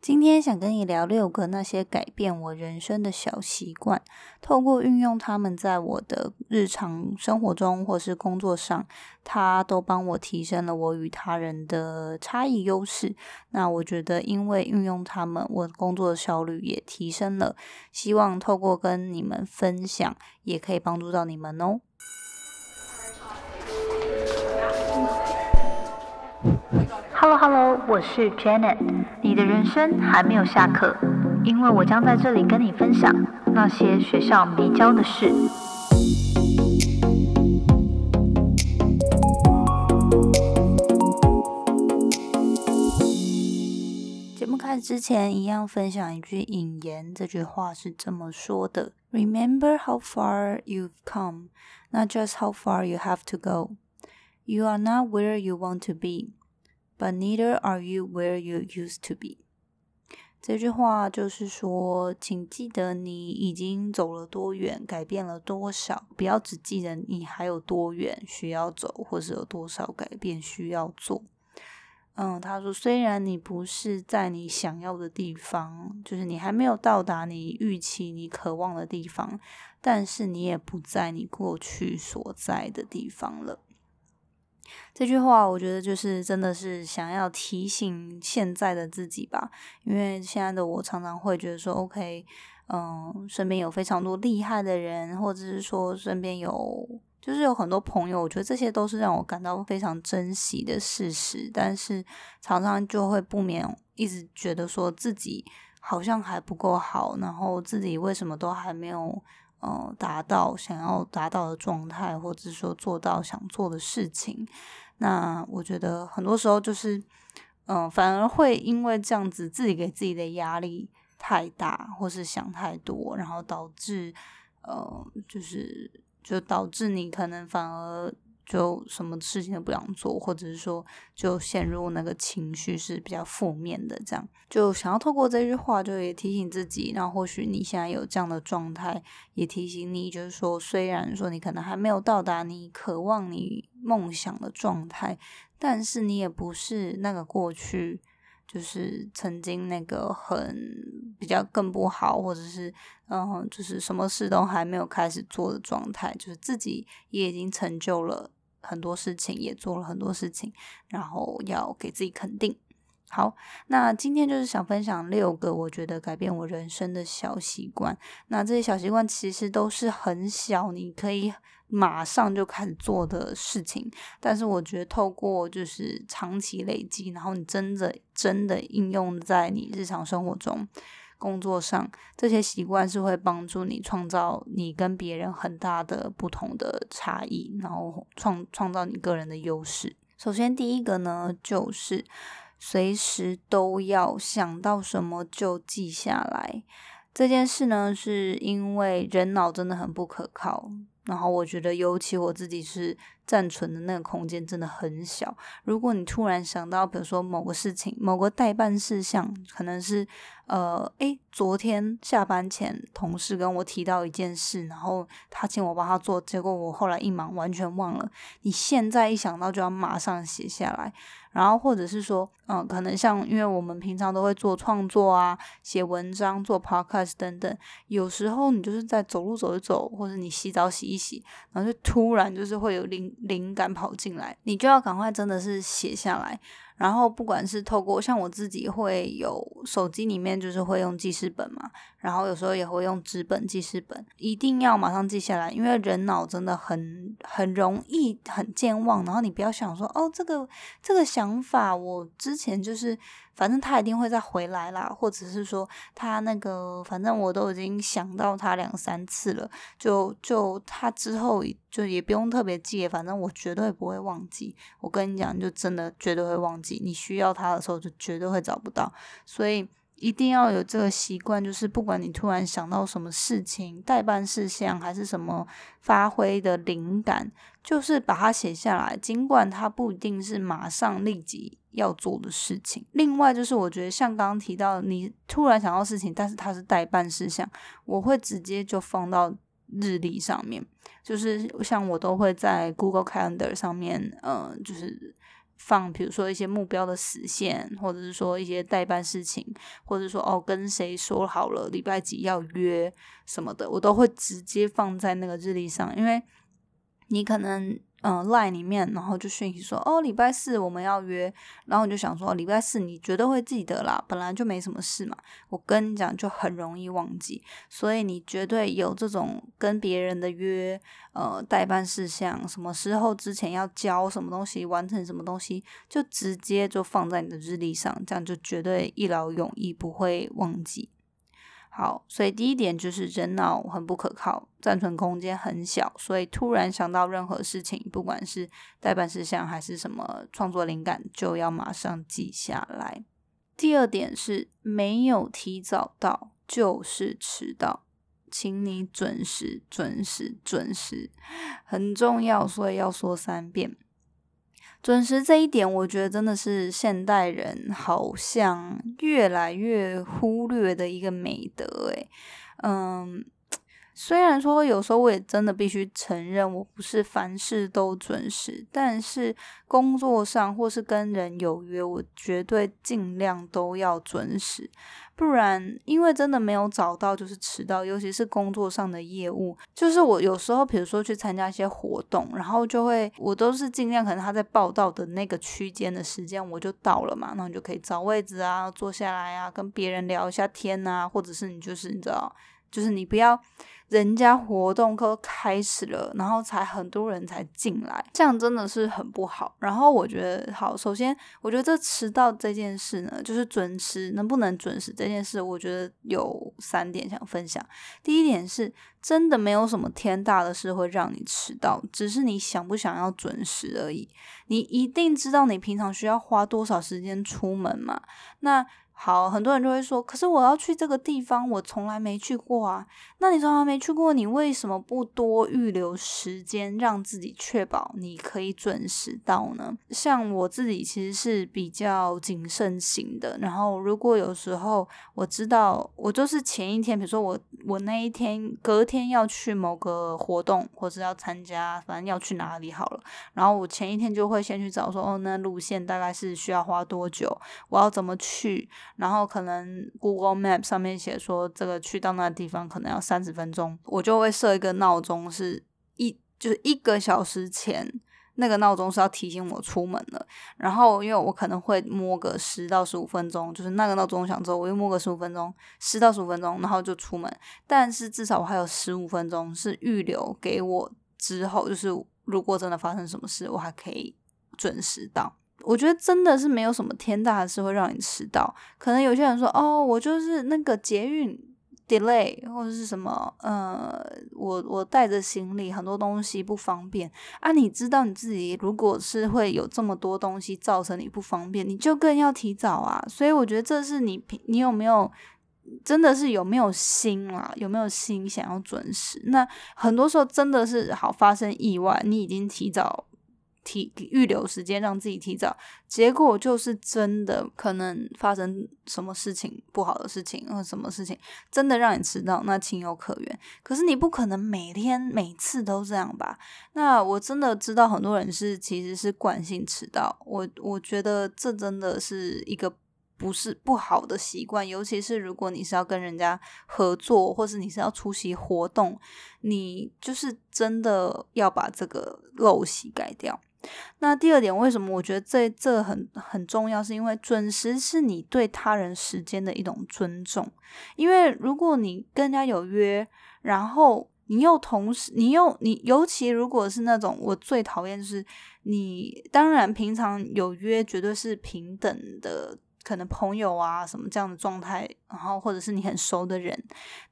今天想跟你聊六个那些改变我人生的小习惯，透过运用他们在我的日常生活中或是工作上，它都帮我提升了我与他人的差异优势。那我觉得，因为运用他们，我工作的效率也提升了。希望透过跟你们分享，也可以帮助到你们哦。Hello Hello，我是 Janet。你的人生还没有下课，因为我将在这里跟你分享那些学校没教的事。节目开始之前，一样分享一句引言。这句话是这么说的：Remember how far you've come, not just how far you have to go. You are not where you want to be. But neither are you where you used to be。这句话就是说，请记得你已经走了多远，改变了多少，不要只记得你还有多远需要走，或是有多少改变需要做。嗯，他说，虽然你不是在你想要的地方，就是你还没有到达你预期、你渴望的地方，但是你也不在你过去所在的地方了。这句话，我觉得就是真的是想要提醒现在的自己吧，因为现在的我常常会觉得说，OK，嗯，身边有非常多厉害的人，或者是说身边有就是有很多朋友，我觉得这些都是让我感到非常珍惜的事实，但是常常就会不免一直觉得说自己好像还不够好，然后自己为什么都还没有。呃，达到想要达到的状态，或者说做到想做的事情，那我觉得很多时候就是，嗯，反而会因为这样子自己给自己的压力太大，或是想太多，然后导致，呃，就是就导致你可能反而。就什么事情都不想做，或者是说就陷入那个情绪是比较负面的，这样就想要透过这句话，就也提醒自己。然后或许你现在有这样的状态，也提醒你，就是说虽然说你可能还没有到达你渴望你梦想的状态，但是你也不是那个过去就是曾经那个很比较更不好，或者是嗯，就是什么事都还没有开始做的状态，就是自己也已经成就了。很多事情也做了很多事情，然后要给自己肯定。好，那今天就是想分享六个我觉得改变我人生的小习惯。那这些小习惯其实都是很小，你可以马上就开始做的事情。但是我觉得透过就是长期累积，然后你真的真的应用在你日常生活中。工作上这些习惯是会帮助你创造你跟别人很大的不同的差异，然后创创造你个人的优势。首先，第一个呢，就是随时都要想到什么就记下来。这件事呢，是因为人脑真的很不可靠。然后我觉得，尤其我自己是暂存的那个空间真的很小。如果你突然想到，比如说某个事情、某个代办事项，可能是呃，诶，昨天下班前同事跟我提到一件事，然后他请我帮他做，结果我后来一忙完全忘了。你现在一想到就要马上写下来。然后或者是说，嗯，可能像因为我们平常都会做创作啊、写文章、做 podcast 等等，有时候你就是在走路走一走，或者你洗澡洗一洗，然后就突然就是会有灵灵感跑进来，你就要赶快真的是写下来。然后不管是透过像我自己会有手机里面就是会用记事本嘛，然后有时候也会用纸本记事本，一定要马上记下来，因为人脑真的很很容易很健忘。然后你不要想说哦，这个这个想法我之前就是。反正他一定会再回来啦，或者是说他那个，反正我都已经想到他两三次了，就就他之后就也不用特别记，反正我绝对不会忘记。我跟你讲，就真的绝对会忘记。你需要他的时候，就绝对会找不到，所以。一定要有这个习惯，就是不管你突然想到什么事情、代办事项，还是什么发挥的灵感，就是把它写下来。尽管它不一定是马上立即要做的事情。另外，就是我觉得像刚刚提到，你突然想到事情，但是它是代办事项，我会直接就放到日历上面。就是像我都会在 Google Calendar 上面，嗯，就是。放，比如说一些目标的实现，或者是说一些代办事情，或者说哦跟谁说好了礼拜几要约什么的，我都会直接放在那个日历上，因为你可能。嗯，line 里面，然后就讯息说，哦，礼拜四我们要约，然后你就想说，礼拜四你绝对会记得啦，本来就没什么事嘛。我跟你讲，就很容易忘记，所以你绝对有这种跟别人的约，呃，代办事项，什么时候之前要交什么东西，完成什么东西，就直接就放在你的日历上，这样就绝对一劳永逸，不会忘记。好，所以第一点就是人脑很不可靠，暂存空间很小，所以突然想到任何事情，不管是代办事项还是什么创作灵感，就要马上记下来。第二点是没有提早到就是迟到，请你准时、准时、准时，很重要，所以要说三遍。准时这一点，我觉得真的是现代人好像越来越忽略的一个美德。诶，嗯，虽然说有时候我也真的必须承认，我不是凡事都准时，但是工作上或是跟人有约，我绝对尽量都要准时。不然，因为真的没有找到，就是迟到。尤其是工作上的业务，就是我有时候，比如说去参加一些活动，然后就会，我都是尽量可能他在报道的那个区间的时间，我就到了嘛，那你就可以找位置啊，坐下来啊，跟别人聊一下天啊，或者是你就是你知道，就是你不要。人家活动都开始了，然后才很多人才进来，这样真的是很不好。然后我觉得，好，首先我觉得这迟到这件事呢，就是准时能不能准时这件事，我觉得有三点想分享。第一点是，真的没有什么天大的事会让你迟到，只是你想不想要准时而已。你一定知道你平常需要花多少时间出门嘛？那。好，很多人就会说，可是我要去这个地方，我从来没去过啊。那你从来没去过，你为什么不多预留时间，让自己确保你可以准时到呢？像我自己其实是比较谨慎型的，然后如果有时候我知道，我就是前一天，比如说我我那一天隔天要去某个活动，或者要参加，反正要去哪里好了，然后我前一天就会先去找说，哦，那路线大概是需要花多久，我要怎么去。然后可能 Google Map 上面写说这个去到那地方可能要三十分钟，我就会设一个闹钟，是一就是一个小时前那个闹钟是要提醒我出门了。然后因为我可能会摸个十到十五分钟，就是那个闹钟响之后，我又摸个十五分钟，十到十五分钟，然后就出门。但是至少我还有十五分钟是预留给我之后，就是如果真的发生什么事，我还可以准时到。我觉得真的是没有什么天大的事会让你迟到。可能有些人说：“哦，我就是那个捷运 delay，或者是什么，呃，我我带着行李很多东西不方便啊。”你知道你自己如果是会有这么多东西造成你不方便，你就更要提早啊。所以我觉得这是你你有没有真的是有没有心啊？有没有心想要准时？那很多时候真的是好发生意外，你已经提早。提预留时间让自己提早，结果就是真的可能发生什么事情不好的事情，或什么事情真的让你迟到，那情有可原。可是你不可能每天每次都这样吧？那我真的知道很多人是其实是惯性迟到，我我觉得这真的是一个不是不好的习惯，尤其是如果你是要跟人家合作，或是你是要出席活动，你就是真的要把这个陋习改掉。那第二点，为什么我觉得这这很很重要？是因为准时是你对他人时间的一种尊重。因为如果你跟人家有约，然后你又同时，你又你，尤其如果是那种我最讨厌，就是你当然平常有约，绝对是平等的。可能朋友啊什么这样的状态，然后或者是你很熟的人，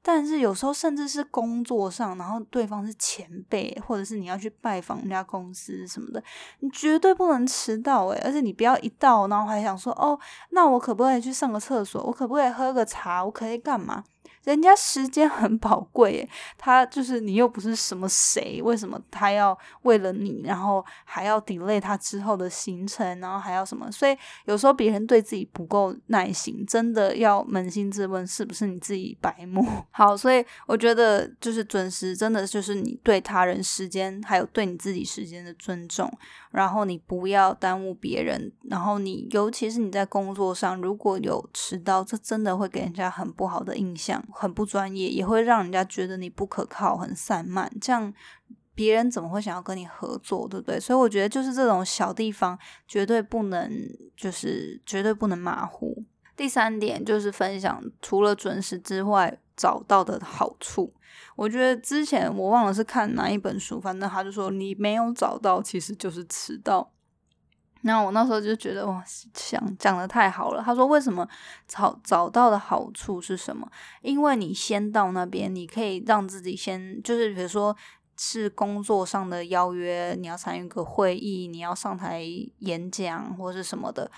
但是有时候甚至是工作上，然后对方是前辈，或者是你要去拜访人家公司什么的，你绝对不能迟到诶，而且你不要一到，然后还想说哦，那我可不可以去上个厕所？我可不可以喝个茶？我可以干嘛？人家时间很宝贵，他就是你又不是什么谁，为什么他要为了你，然后还要 delay 他之后的行程，然后还要什么？所以有时候别人对自己不够耐心，真的要扪心自问，是不是你自己白目？好，所以我觉得就是准时，真的就是你对他人时间，还有对你自己时间的尊重，然后你不要耽误别人，然后你尤其是你在工作上如果有迟到，这真的会给人家很不好的印象。很不专业，也会让人家觉得你不可靠、很散漫，这样别人怎么会想要跟你合作，对不对？所以我觉得就是这种小地方绝对不能，就是绝对不能马虎。第三点就是分享除了准时之外找到的好处。我觉得之前我忘了是看哪一本书，反正他就说你没有找到，其实就是迟到。那我那时候就觉得哇，想讲的太好了。他说为什么找找到的好处是什么？因为你先到那边，你可以让自己先，就是比如说是工作上的邀约，你要参与个会议，你要上台演讲或者什么的。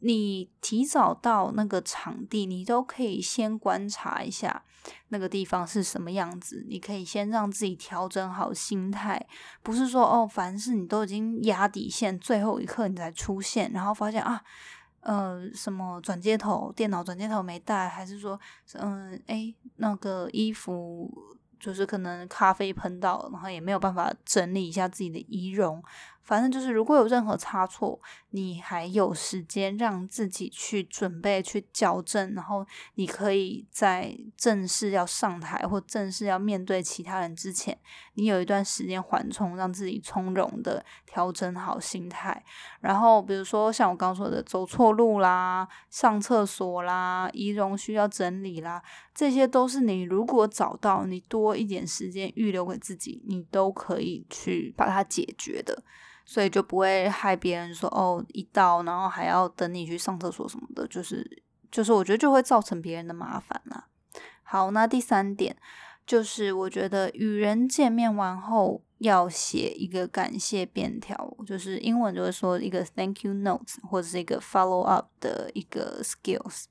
你提早到那个场地，你都可以先观察一下那个地方是什么样子。你可以先让自己调整好心态，不是说哦，凡事你都已经压底线，最后一刻你才出现，然后发现啊，呃，什么转接头、电脑转接头没带，还是说，嗯，哎，那个衣服就是可能咖啡喷到，然后也没有办法整理一下自己的仪容。反正就是，如果有任何差错，你还有时间让自己去准备、去校正，然后你可以在正式要上台或正式要面对其他人之前，你有一段时间缓冲，让自己从容的调整好心态。然后，比如说像我刚说的，走错路啦、上厕所啦、仪容需要整理啦，这些都是你如果找到，你多一点时间预留给自己，你都可以去把它解决的。所以就不会害别人说哦，一到然后还要等你去上厕所什么的，就是就是我觉得就会造成别人的麻烦啦。好，那第三点就是我觉得与人见面完后要写一个感谢便条，就是英文就会说一个 thank you note 或者是一个 follow up 的一个 skills。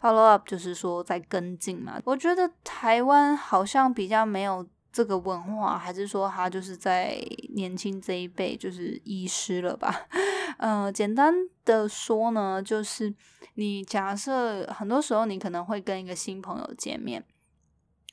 follow up 就是说在跟进嘛。我觉得台湾好像比较没有。这个文化，还是说他就是在年轻这一辈就是遗失了吧？嗯，简单的说呢，就是你假设很多时候你可能会跟一个新朋友见面，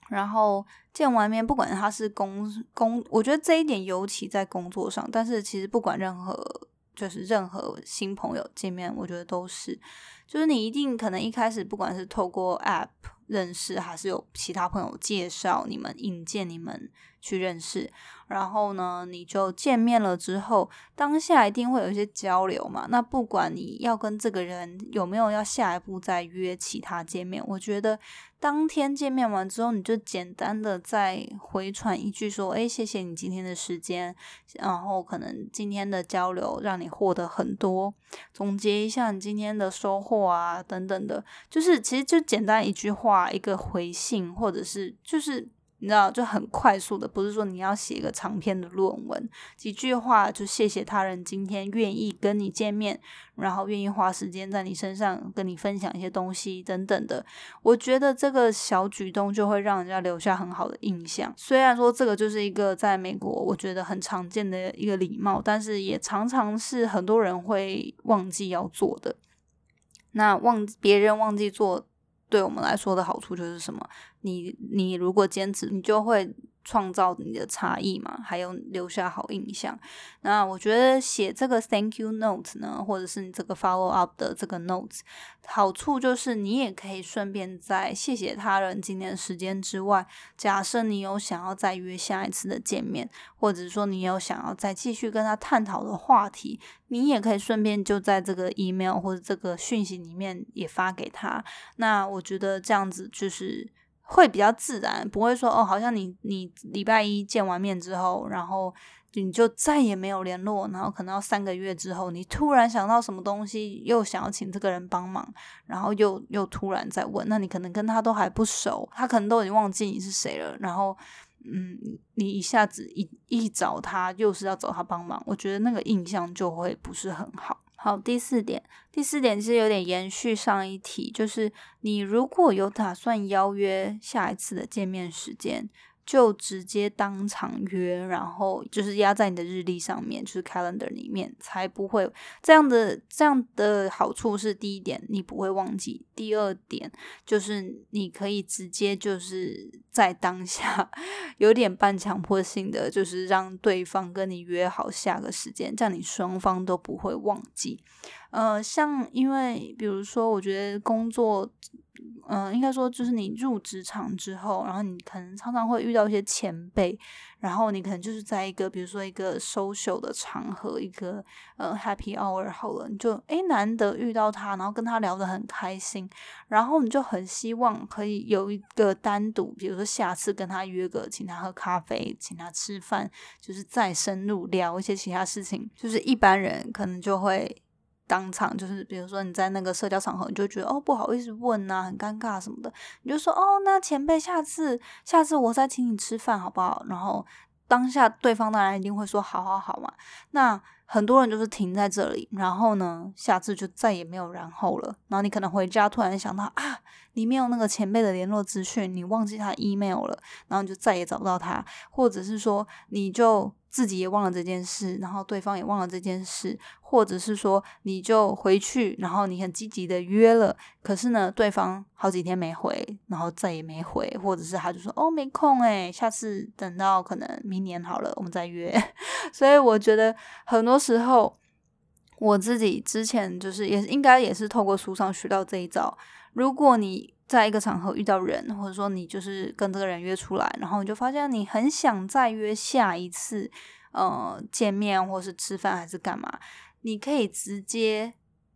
然后见完面，不管他是工工，我觉得这一点尤其在工作上，但是其实不管任何就是任何新朋友见面，我觉得都是，就是你一定可能一开始不管是透过 App。认识还是有其他朋友介绍你们引荐你们去认识，然后呢，你就见面了之后，当下一定会有一些交流嘛。那不管你要跟这个人有没有要下一步再约其他见面，我觉得。当天见面完之后，你就简单的再回传一句说：“哎，谢谢你今天的时间，然后可能今天的交流让你获得很多，总结一下你今天的收获啊，等等的，就是其实就简单一句话，一个回信，或者是就是。”你知道就很快速的，不是说你要写一个长篇的论文，几句话就谢谢他人今天愿意跟你见面，然后愿意花时间在你身上跟你分享一些东西等等的。我觉得这个小举动就会让人家留下很好的印象。虽然说这个就是一个在美国我觉得很常见的一个礼貌，但是也常常是很多人会忘记要做的。那忘别人忘记做。对我们来说的好处就是什么？你你如果坚持，你就会。创造你的差异嘛，还有留下好印象。那我觉得写这个 thank you note 呢，或者是你这个 follow up 的这个 notes，好处就是你也可以顺便在谢谢他人今天的时间之外，假设你有想要再约下一次的见面，或者说你有想要再继续跟他探讨的话题，你也可以顺便就在这个 email 或者这个讯息里面也发给他。那我觉得这样子就是。会比较自然，不会说哦，好像你你礼拜一见完面之后，然后你就再也没有联络，然后可能要三个月之后，你突然想到什么东西，又想要请这个人帮忙，然后又又突然再问，那你可能跟他都还不熟，他可能都已经忘记你是谁了，然后嗯，你一下子一一找他，又是要找他帮忙，我觉得那个印象就会不是很好。好，第四点，第四点其实有点延续上一题，就是你如果有打算邀约下一次的见面时间。就直接当场约，然后就是压在你的日历上面，就是 calendar 里面，才不会这样的。这样的好处是第一点，你不会忘记；第二点就是你可以直接就是在当下 有点半强迫性的，就是让对方跟你约好下个时间，这样你双方都不会忘记。呃，像因为比如说，我觉得工作。嗯，应该说就是你入职场之后，然后你可能常常会遇到一些前辈，然后你可能就是在一个比如说一个 social 的场合，一个呃 happy hour 好了，你就诶难得遇到他，然后跟他聊得很开心，然后你就很希望可以有一个单独，比如说下次跟他约个，请他喝咖啡，请他吃饭，就是再深入聊一些其他事情，就是一般人可能就会。当场就是，比如说你在那个社交场合，你就觉得哦不好意思问呐，很尴尬什么的，你就说哦，那前辈下次下次我再请你吃饭好不好？然后当下对方当然一定会说好好好嘛。那很多人就是停在这里，然后呢，下次就再也没有然后了。然后你可能回家突然想到啊，你没有那个前辈的联络资讯，你忘记他 email 了，然后你就再也找不到他，或者是说你就。自己也忘了这件事，然后对方也忘了这件事，或者是说你就回去，然后你很积极的约了，可是呢，对方好几天没回，然后再也没回，或者是他就说哦没空诶，下次等到可能明年好了，我们再约。所以我觉得很多时候我自己之前就是也应该也是透过书上学到这一招，如果你。在一个场合遇到人，或者说你就是跟这个人约出来，然后你就发现你很想再约下一次，呃，见面或是吃饭还是干嘛，你可以直接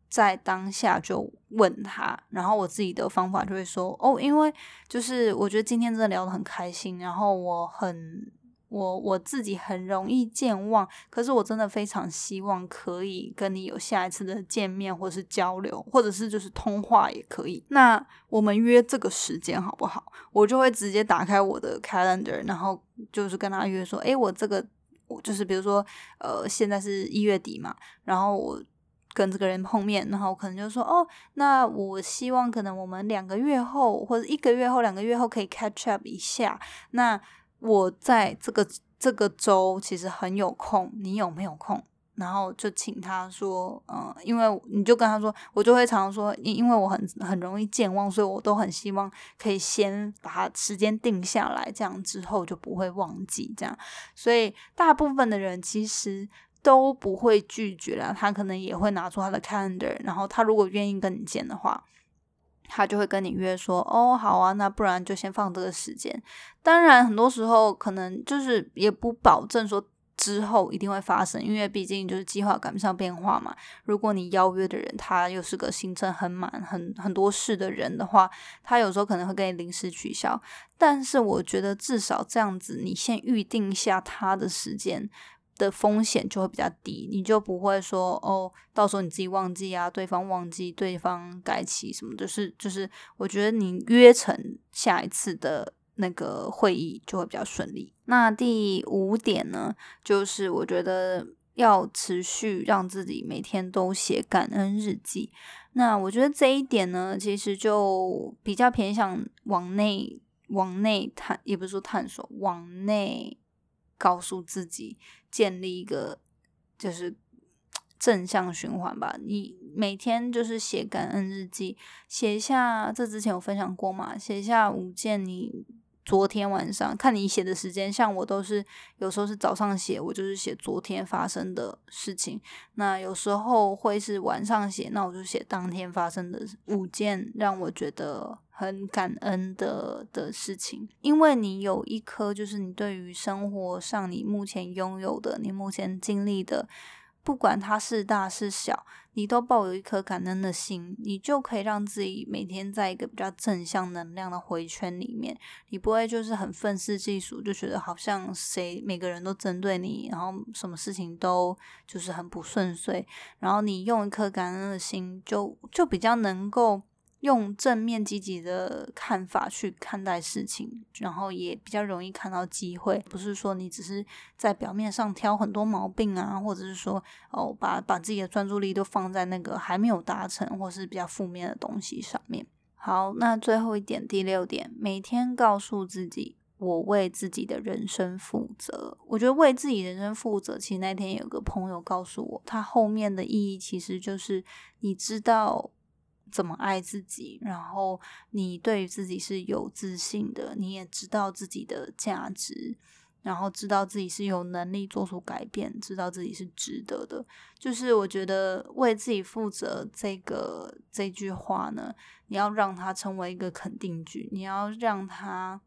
在当下就问他。然后我自己的方法就会说，哦，因为就是我觉得今天真的聊得很开心，然后我很。我我自己很容易健忘，可是我真的非常希望可以跟你有下一次的见面，或是交流，或者是就是通话也可以。那我们约这个时间好不好？我就会直接打开我的 calendar，然后就是跟他约说，诶，我这个我就是比如说，呃，现在是一月底嘛，然后我跟这个人碰面，然后可能就说，哦，那我希望可能我们两个月后或者一个月后、两个月后可以 catch up 一下。那我在这个这个周其实很有空，你有没有空？然后就请他说，嗯，因为你就跟他说，我就会常常说，因因为我很很容易健忘，所以我都很希望可以先把它时间定下来，这样之后就不会忘记。这样，所以大部分的人其实都不会拒绝啦，他可能也会拿出他的 calendar，然后他如果愿意跟你见的话。他就会跟你约说，哦，好啊，那不然就先放这个时间。当然，很多时候可能就是也不保证说之后一定会发生，因为毕竟就是计划赶不上变化嘛。如果你邀约的人他又是个行程很满、很很多事的人的话，他有时候可能会跟你临时取消。但是我觉得至少这样子，你先预定下他的时间。的风险就会比较低，你就不会说哦，到时候你自己忘记啊，对方忘记，对方改期什么，就是就是，我觉得你约成下一次的那个会议就会比较顺利。那第五点呢，就是我觉得要持续让自己每天都写感恩日记。那我觉得这一点呢，其实就比较偏向往内往内探，也不是说探索，往内。告诉自己建立一个就是正向循环吧。你每天就是写感恩日记，写一下。这之前有分享过嘛？写一下五件你昨天晚上看你写的时间，像我都是有时候是早上写，我就是写昨天发生的事情。那有时候会是晚上写，那我就写当天发生的五件让我觉得。很感恩的的事情，因为你有一颗，就是你对于生活上你目前拥有的、你目前经历的，不管它是大是小，你都抱有一颗感恩的心，你就可以让自己每天在一个比较正向能量的回圈里面，你不会就是很愤世嫉俗，就觉得好像谁每个人都针对你，然后什么事情都就是很不顺遂，然后你用一颗感恩的心，就就比较能够。用正面积极的看法去看待事情，然后也比较容易看到机会。不是说你只是在表面上挑很多毛病啊，或者是说哦，把把自己的专注力都放在那个还没有达成或是比较负面的东西上面。好，那最后一点，第六点，每天告诉自己，我为自己的人生负责。我觉得为自己人生负责，其实那天有个朋友告诉我，他后面的意义其实就是你知道。怎么爱自己，然后你对于自己是有自信的，你也知道自己的价值，然后知道自己是有能力做出改变，知道自己是值得的。就是我觉得为自己负责这个这句话呢，你要让它成为一个肯定句，你要让它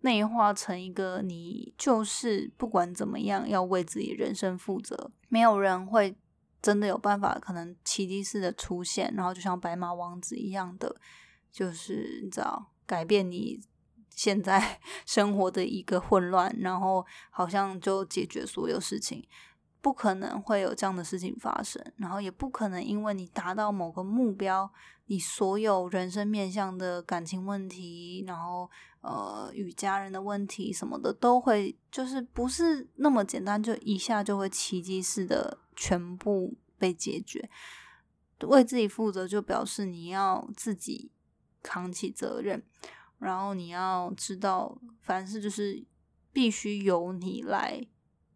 内化成一个你就是不管怎么样要为自己人生负责，没有人会。真的有办法，可能奇迹式的出现，然后就像白马王子一样的，就是你知道，改变你现在 生活的一个混乱，然后好像就解决所有事情，不可能会有这样的事情发生，然后也不可能因为你达到某个目标，你所有人生面向的感情问题，然后呃与家人的问题什么的，都会就是不是那么简单，就一下就会奇迹式的。全部被解决，为自己负责就表示你要自己扛起责任，然后你要知道，凡事就是必须由你来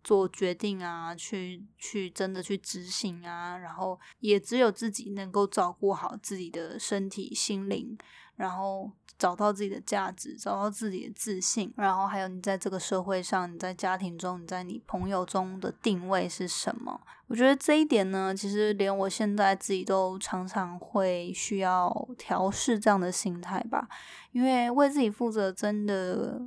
做决定啊，去去真的去执行啊，然后也只有自己能够照顾好自己的身体、心灵。然后找到自己的价值，找到自己的自信，然后还有你在这个社会上，你在家庭中，你在你朋友中的定位是什么？我觉得这一点呢，其实连我现在自己都常常会需要调试这样的心态吧。因为为自己负责，真的，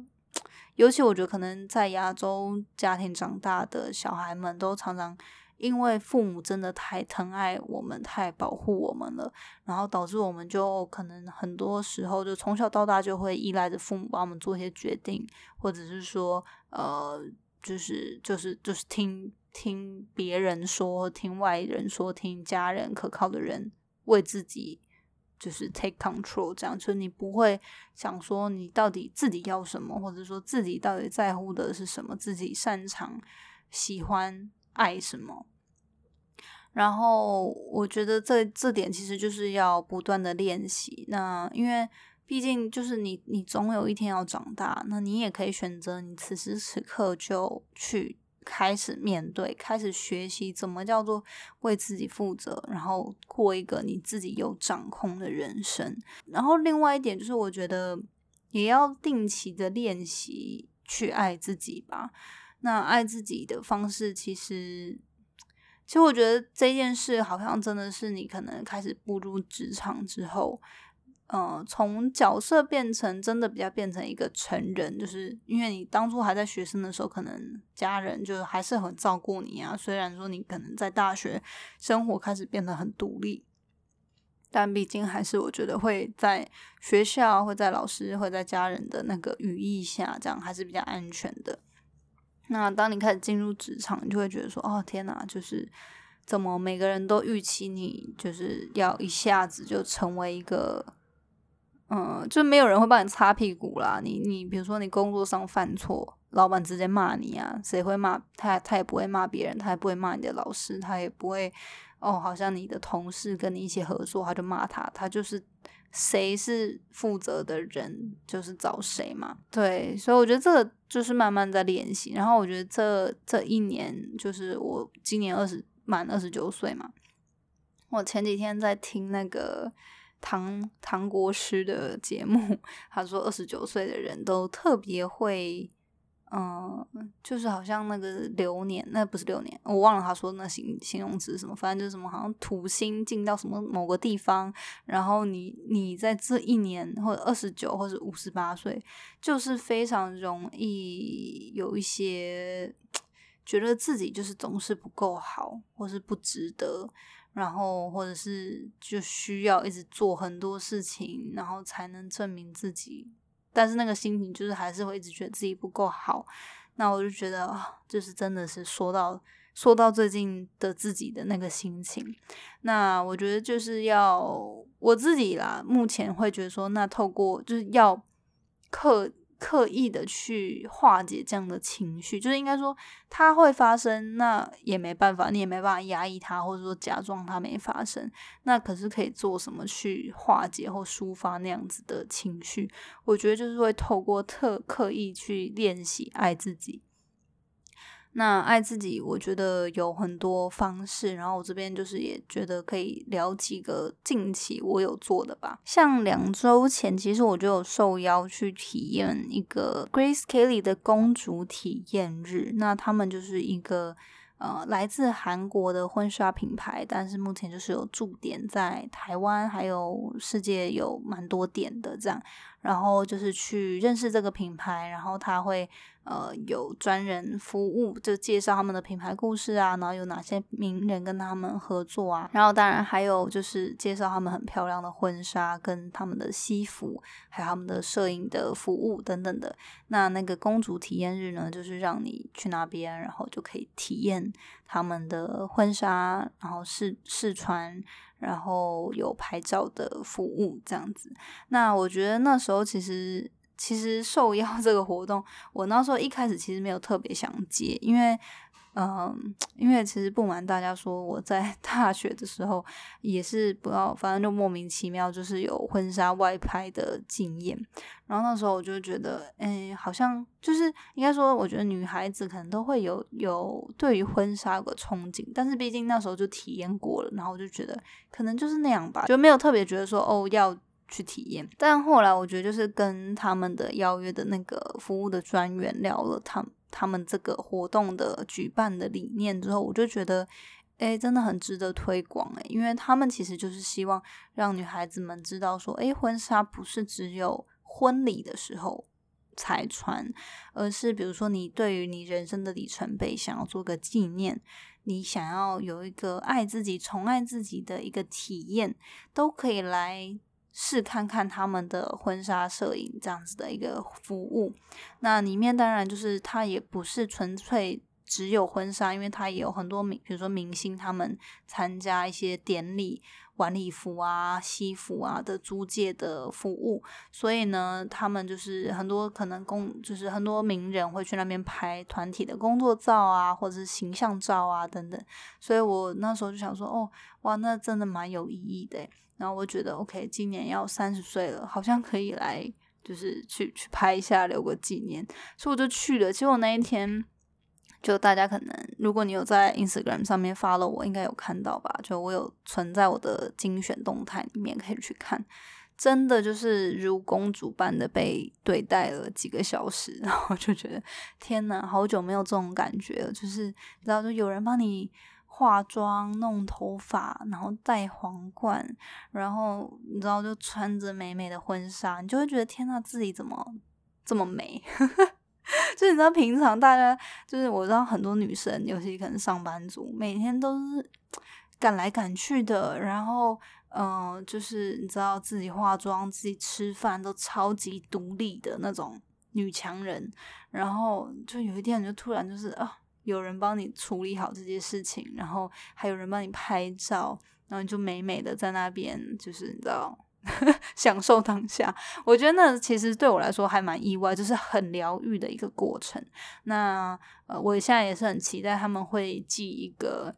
尤其我觉得可能在亚洲家庭长大的小孩们都常常。因为父母真的太疼爱我们，太保护我们了，然后导致我们就可能很多时候就从小到大就会依赖着父母帮我们做一些决定，或者是说，呃，就是就是就是听听别人说，听外人说，听家人可靠的人为自己就是 take control，这样，就你不会想说你到底自己要什么，或者说自己到底在乎的是什么，自己擅长喜欢。爱什么？然后我觉得这这点其实就是要不断的练习。那因为毕竟就是你，你总有一天要长大。那你也可以选择你此时此刻就去开始面对，开始学习怎么叫做为自己负责，然后过一个你自己有掌控的人生。然后另外一点就是，我觉得也要定期的练习去爱自己吧。那爱自己的方式，其实，其实我觉得这件事好像真的是你可能开始步入职场之后，呃，从角色变成真的比较变成一个成人，就是因为你当初还在学生的时候，可能家人就还是很照顾你啊。虽然说你可能在大学生活开始变得很独立，但毕竟还是我觉得会在学校、会在老师、会在家人的那个羽翼下，这样还是比较安全的。那当你开始进入职场，你就会觉得说：“哦，天哪，就是怎么每个人都预期你就是要一下子就成为一个，嗯，就没有人会帮你擦屁股啦。你你比如说你工作上犯错，老板直接骂你啊，谁会骂他？他也不会骂别人，他也不会骂你的老师，他也不会哦，好像你的同事跟你一起合作，他就骂他，他就是。”谁是负责的人，就是找谁嘛。对，所以我觉得这个就是慢慢在练习。然后我觉得这这一年，就是我今年二十满二十九岁嘛。我前几天在听那个唐唐国师的节目，他说二十九岁的人都特别会。嗯，就是好像那个流年，那不是流年，我忘了他说那形形容词什么，反正就是什么，好像土星进到什么某个地方，然后你你在这一年或者二十九或者五十八岁，就是非常容易有一些觉得自己就是总是不够好，或是不值得，然后或者是就需要一直做很多事情，然后才能证明自己。但是那个心情就是还是会一直觉得自己不够好，那我就觉得，就是真的是说到说到最近的自己的那个心情，那我觉得就是要我自己啦，目前会觉得说，那透过就是要刻刻意的去化解这样的情绪，就是应该说它会发生，那也没办法，你也没办法压抑它，或者说假装它没发生。那可是可以做什么去化解或抒发那样子的情绪？我觉得就是会透过特刻意去练习爱自己。那爱自己，我觉得有很多方式，然后我这边就是也觉得可以聊几个近期我有做的吧。像两周前，其实我就有受邀去体验一个 Grace Kelly 的公主体验日。那他们就是一个呃来自韩国的婚纱品牌，但是目前就是有驻点在台湾，还有世界有蛮多点的这样。然后就是去认识这个品牌，然后他会。呃，有专人服务，就介绍他们的品牌故事啊，然后有哪些名人跟他们合作啊，然后当然还有就是介绍他们很漂亮的婚纱跟他们的西服，还有他们的摄影的服务等等的。那那个公主体验日呢，就是让你去那边，然后就可以体验他们的婚纱，然后试试穿，然后有拍照的服务这样子。那我觉得那时候其实。其实受邀这个活动，我那时候一开始其实没有特别想接，因为，嗯，因为其实不瞒大家说，我在 大学的时候也是不要，反正就莫名其妙就是有婚纱外拍的经验，然后那时候我就觉得，哎，好像就是应该说，我觉得女孩子可能都会有有对于婚纱有个憧憬，但是毕竟那时候就体验过了，然后我就觉得可能就是那样吧，就没有特别觉得说，哦，要。去体验，但后来我觉得就是跟他们的邀约的那个服务的专员聊了他他们这个活动的举办的理念之后，我就觉得，哎，真的很值得推广哎，因为他们其实就是希望让女孩子们知道说，哎，婚纱不是只有婚礼的时候才穿，而是比如说你对于你人生的里程碑想要做个纪念，你想要有一个爱自己、宠爱自己的一个体验，都可以来。试看看他们的婚纱摄影这样子的一个服务，那里面当然就是它也不是纯粹只有婚纱，因为它也有很多明，比如说明星他们参加一些典礼、晚礼服啊、西服啊的租借的服务，所以呢，他们就是很多可能工，就是很多名人会去那边拍团体的工作照啊，或者是形象照啊等等，所以我那时候就想说，哦，哇，那真的蛮有意义的。然后我觉得，OK，今年要三十岁了，好像可以来，就是去去拍一下，留个纪念。所以我就去了。结果那一天，就大家可能，如果你有在 Instagram 上面发了，我应该有看到吧？就我有存在我的精选动态里面，可以去看。真的就是如公主般的被对待了几个小时，然后就觉得天哪，好久没有这种感觉了。就是然后，就有人帮你。化妆、弄头发，然后戴皇冠，然后你知道，就穿着美美的婚纱，你就会觉得天呐，自己怎么这么美？就你知道，平常大家就是我知道很多女生，尤其可能上班族，每天都是赶来赶去的，然后嗯，就是你知道自己化妆、自己吃饭都超级独立的那种女强人，然后就有一天就突然就是啊。有人帮你处理好这些事情，然后还有人帮你拍照，然后你就美美的在那边，就是你知道 享受当下。我觉得那其实对我来说还蛮意外，就是很疗愈的一个过程。那呃，我现在也是很期待他们会寄一个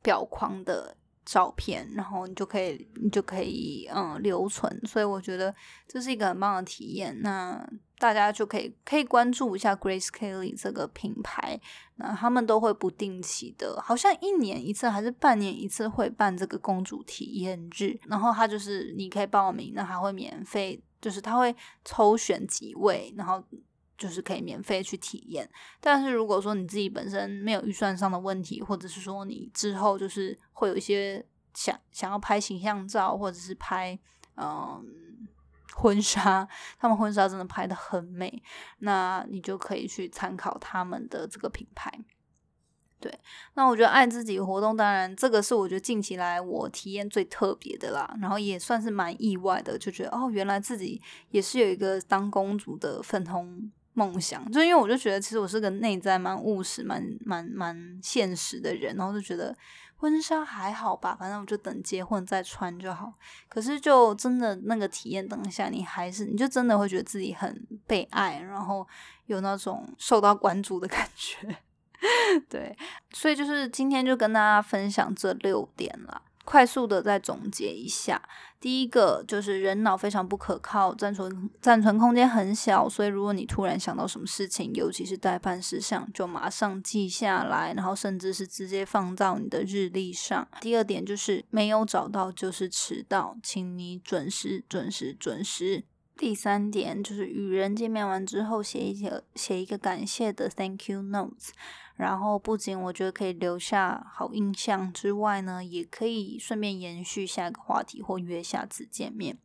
表框的。照片，然后你就可以，你就可以，嗯，留存。所以我觉得这是一个很棒的体验。那大家就可以可以关注一下 Grace Kelly 这个品牌。那他们都会不定期的，好像一年一次还是半年一次会办这个公主体验日。然后他就是你可以报名，那他会免费，就是他会抽选几位，然后。就是可以免费去体验，但是如果说你自己本身没有预算上的问题，或者是说你之后就是会有一些想想要拍形象照，或者是拍嗯婚纱，他们婚纱真的拍的很美，那你就可以去参考他们的这个品牌。对，那我觉得爱自己活动，当然这个是我觉得近期来我体验最特别的啦，然后也算是蛮意外的，就觉得哦，原来自己也是有一个当公主的粉红。梦想，就因为我就觉得其实我是个内在蛮务实、蛮蛮蛮现实的人，然后就觉得婚纱还好吧，反正我就等结婚再穿就好。可是就真的那个体验当下，你还是你就真的会觉得自己很被爱，然后有那种受到关注的感觉。对，所以就是今天就跟大家分享这六点了。快速的再总结一下，第一个就是人脑非常不可靠，暂存暂存空间很小，所以如果你突然想到什么事情，尤其是待办事项，就马上记下来，然后甚至是直接放到你的日历上。第二点就是没有找到就是迟到，请你准时准时准时。第三点就是与人见面完之后写一个写一个感谢的 Thank you notes，然后不仅我觉得可以留下好印象之外呢，也可以顺便延续下一个话题或约下次见面。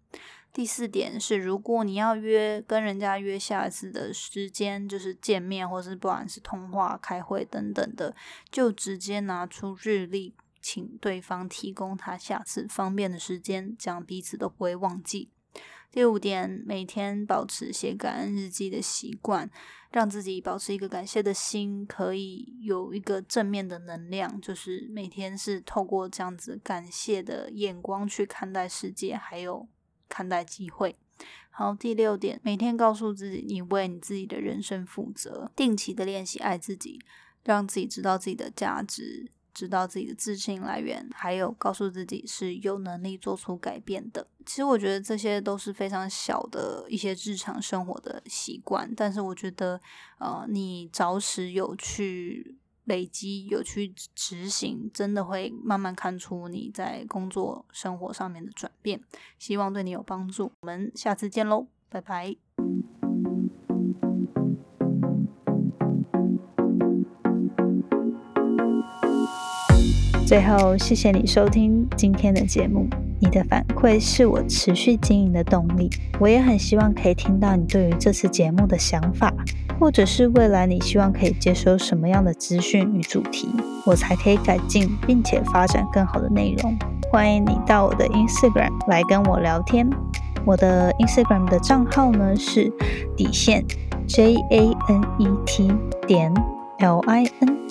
第四点是，如果你要约跟人家约下一次的时间，就是见面或是不管是通话、开会等等的，就直接拿出日历，请对方提供他下次方便的时间，这样彼此都不会忘记。第五点，每天保持写感恩日记的习惯，让自己保持一个感谢的心，可以有一个正面的能量，就是每天是透过这样子感谢的眼光去看待世界，还有看待机会。好，第六点，每天告诉自己，你为你自己的人生负责，定期的练习爱自己，让自己知道自己的价值。知道自己的自信来源，还有告诉自己是有能力做出改变的。其实我觉得这些都是非常小的一些日常生活的习惯，但是我觉得，呃，你着实有去累积、有去执行，真的会慢慢看出你在工作生活上面的转变。希望对你有帮助。我们下次见喽，拜拜。最后，谢谢你收听今天的节目。你的反馈是我持续经营的动力。我也很希望可以听到你对于这次节目的想法，或者是未来你希望可以接收什么样的资讯与主题，我才可以改进并且发展更好的内容。欢迎你到我的 Instagram 来跟我聊天。我的 Instagram 的账号呢是底线 J A N E T 点 L I N。